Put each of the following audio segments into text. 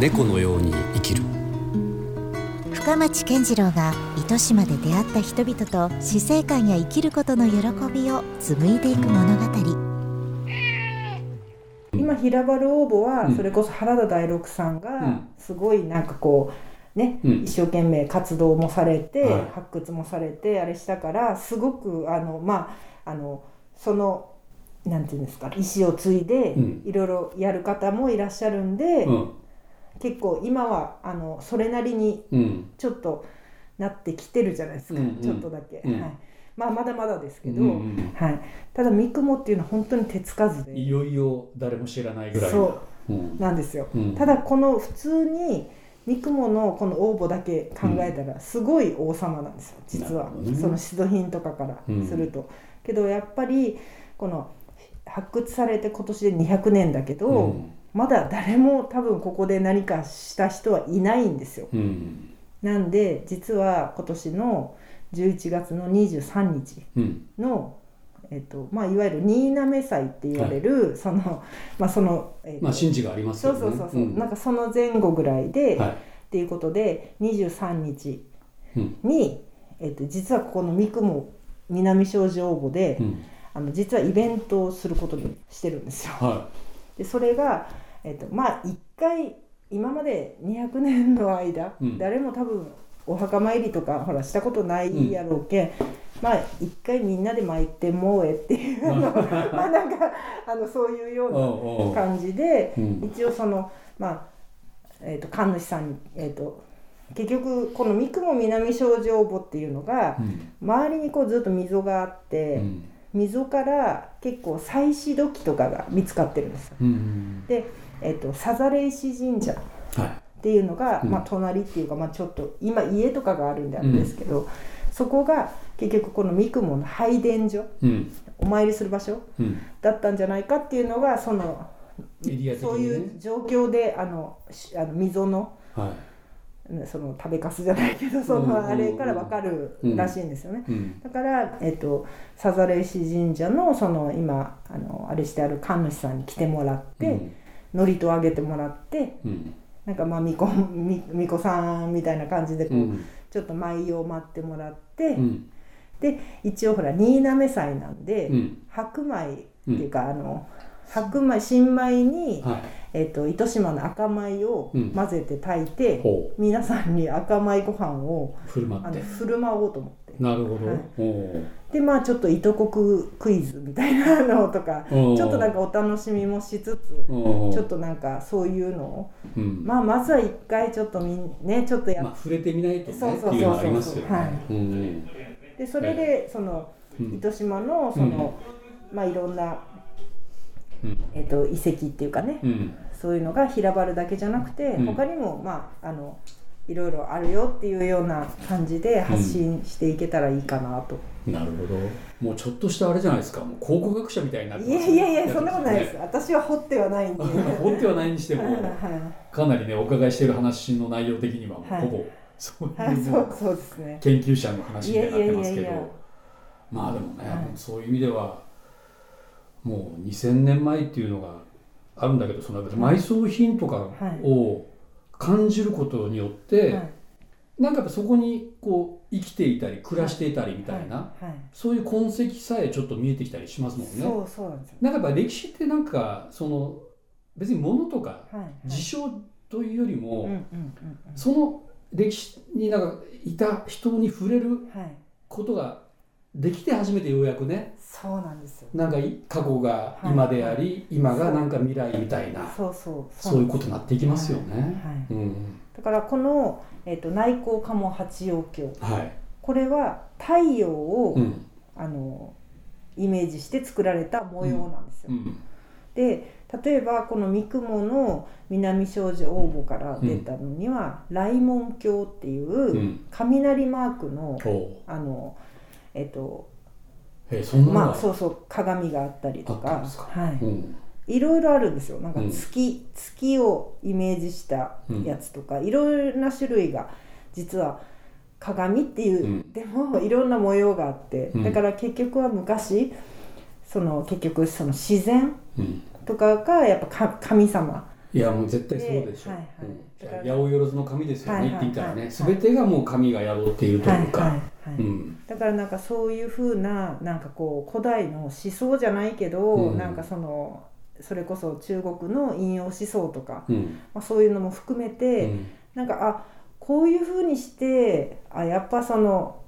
猫のように生きる。深町健次郎が糸島で出会った人々と死生観や生きることの喜びを紡いでいく物語。今平原応募はうん。それこそ原田大六さんうがん。すごいなんかこうね、うん。一生懸命活動もされて、はい。発掘もされてあれしたからすごくあのまああのそのなんていうんですか意思を継いでうん。いろいろやる方もいらっしゃるんで、うん。結構今はあのそれなりにうん。ちょっとなってきてるじゃないですか、うんうん。ちょっとだけ、うん。はい、まあまだまだですけど、うんうんはい、ただ三雲っていうのは本当に手つかずで。いよいよ誰も知らないぐらいそう。うん。なんですよ、うん。ただこの普通に三雲のこの応募だけ考えたらすごい王様なんですよ実は、その出土品とかからすると、けどやっぱりこの発掘されて今年で200年だけど、うん。まだ誰も多分ここで何かした人はいないんですよ。うん。なんで実は今年の11月の23日うん。のえっとまあ、いわゆる新滑祭って言われる、そのまあその、えっとまあ神事がありますそよね。うそうそうそう、ん。なんかその前後ぐらいで、はい。っていうことで23日うん。に、えっと、実はここの三雲南障子応募で、うんあの実はイベントをすることにしてるんですよ。はでそれが、えっと、まあ一回今まで200年の間、うん。誰も多分お墓参りとかほらしたことないやろうけん、まあ一回みんなで参ってもうえっていうあの まあなんかあのそういうよいうな感じで、うん。一応そのまあえー、と神主さんに、えー、と結局この三雲南障子応募っていうのがうん。周りにこうずっと溝があって、うん溝から結構祭祀土器とかが見つかってるんですよ。うんで、えー、とさざれ石神社はい。っていうのが、うん。まあ、隣っていうか、まあ、ちょっと今家とかがあるんであるんですけど、そこが結局この三雲の拝殿所うん。お参りする場所うん。だったんじゃないかっていうのがそのエリア的そういう状況であのしあの溝のはい。ねその食べかすじゃないけどそうんうんうんのあれから分かるらしいんですよね。うん。だから、えっと、さざれ石神社のその今あのあれしてある神主さんに来てもらって、祝詞をあげてもらってうん。なんかまあ巫女み巫女さんみたいな感じでこう、うん。ちょっと舞を待ってもらって、うん。で一応ほら新滑祭なんで、うん。白米っていうか、あの白米新米に、はい。えっと糸島の赤米をうん。混ぜて炊いて、ほ皆さんに赤米ご飯をう振る舞あって。の振る舞おうと思って。なるほど。はい。でまあちょっと糸国クイズみたいなのとか ちょっとなんかお楽しみもしつつちょっとなんかそういうのを。うん。まあまずは一回ちょっとみんねちょっとやっまあ触れてみないとねそうそうそうそう。ね。はい。うん。てそれでそのうん。糸島のそのまあいろんなうんえっと遺跡っていうかね。うん。そういうのが平原だけじゃなくてうん。他にもまああのいろいろあるよっていうような感じで発信していけたらいいかなと。なるほど。もうちょっとしたあれじゃないですか。もう考古学者みたいになってね。やいやいやそんなことないです。私は掘ってはないんで。掘ってはないにしても。はいかなりねお伺いしている話の内容的にはほぼ。そうはい、そうそうですね。研究者の話にはなってますけど。いやいやいやいや。まあでもね、はい。そういう意味ではもう2000年前っていうのがあるんだけどその埋葬品とかを感じることによって、はいなんかやっぱそこにこう生きていたり暮らしていたりみたいな、そういう痕跡さえちょっと見えてきたりしますもんね。そうそうなんですよ。なんかやっぱ歴史ってなんかその別に物とか。事象というよりも、その歴史になんかいた人に触れる。ことができて初めてようやくねそうなんですよ。なんかい過去が今であり、今がなんか未来みたいなそうそう。そういうことになっていきますよね。はい。うんだからこのえっと内向鴨八葉経はいこれは太陽を、うんあのイメージして作られた模様なんですよ。うんで例えばこの三雲の南障子応募から出たのには、雷門鏡っていううん雷マークの、ほあのえっとまあそうそう鏡があったりとかはい、うん。いろいろあるんですよ。なんかうん。月、月をイメージしたやつとか、いろいろな種類が実は鏡っていう、うん。でもいろんな模様があって、うん。だから結局は昔その結局その自然うん。とかがやっぱ神様いやもう絶対そうでしょ。う、はいはい、八百万の神ですよね、はいはい、って言ったらね、全てがもう神がやろうっていうというか、だからなんかそういうふうななんかこう古代の思想じゃないけど、うん、なんかそのそれこそ中国の引用思想とか、うん、まあ、そういうのも含めて、うん、なんかあこういうふうにしてあやっぱその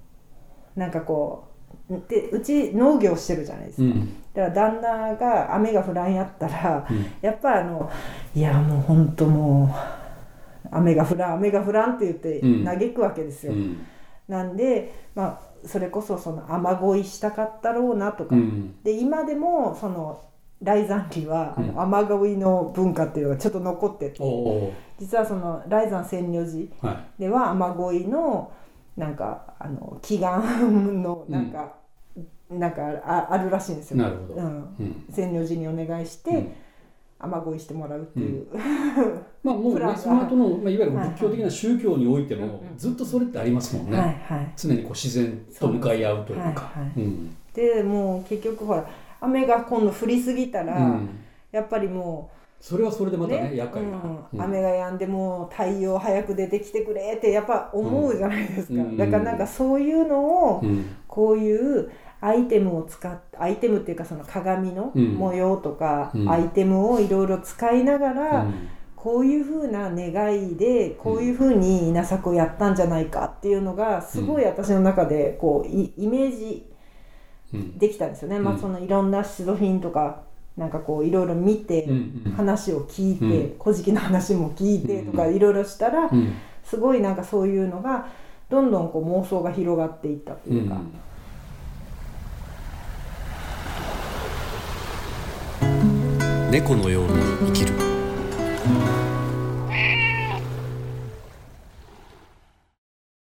なんかこうでうち農業してるじゃないですか、うん、だから旦那が雨が降らんやったら、うん、やっぱあのいやもうほんともう雨が降らん雨が降らんって言って嘆くわけですよ、うん、なんでまあそれこそその雨乞いしたかったろうなとか、で今でもその雷山期は、あの雨乞いの文化っていうのがちょっと残ってて、実はその雷山千女寺では雨乞いのなんかあの祈願のなんか、うん、なんかああるらしいんですよ。なるほど。うん、千女寺にお願いして、雨乞いしてもらうっていう、まあもうねその後の、まあ、いわゆる仏教的な宗教においても、ずっとそれってありますもんね、はいはい、常にこう自然と向かい合うというか。でもう結局ほら雨が今度降りすぎたら、うん、やっぱりもうそれはそれでまたね、ね厄介な、うん、雨が止んでも太陽早く出てきてくれってやっぱ思うじゃないですか、だからなんかそういうのを、こういうアイテムを使っアイテムっていうかその鏡の模様とか、アイテムをいろいろ使いながら、こういうふうな願いでこういうふうに稲作をやったんじゃないかっていうのがすごい私の中でこうイメージできたんですよね、うん、まあ、そのいろんな出土品とかなんかこういろいろ見て、話を聞いて「古事記」の話も聞いてとかいろいろしたら、すごいなんかそういうのがどんどんこう妄想が広がっていったというか。猫のように生きる。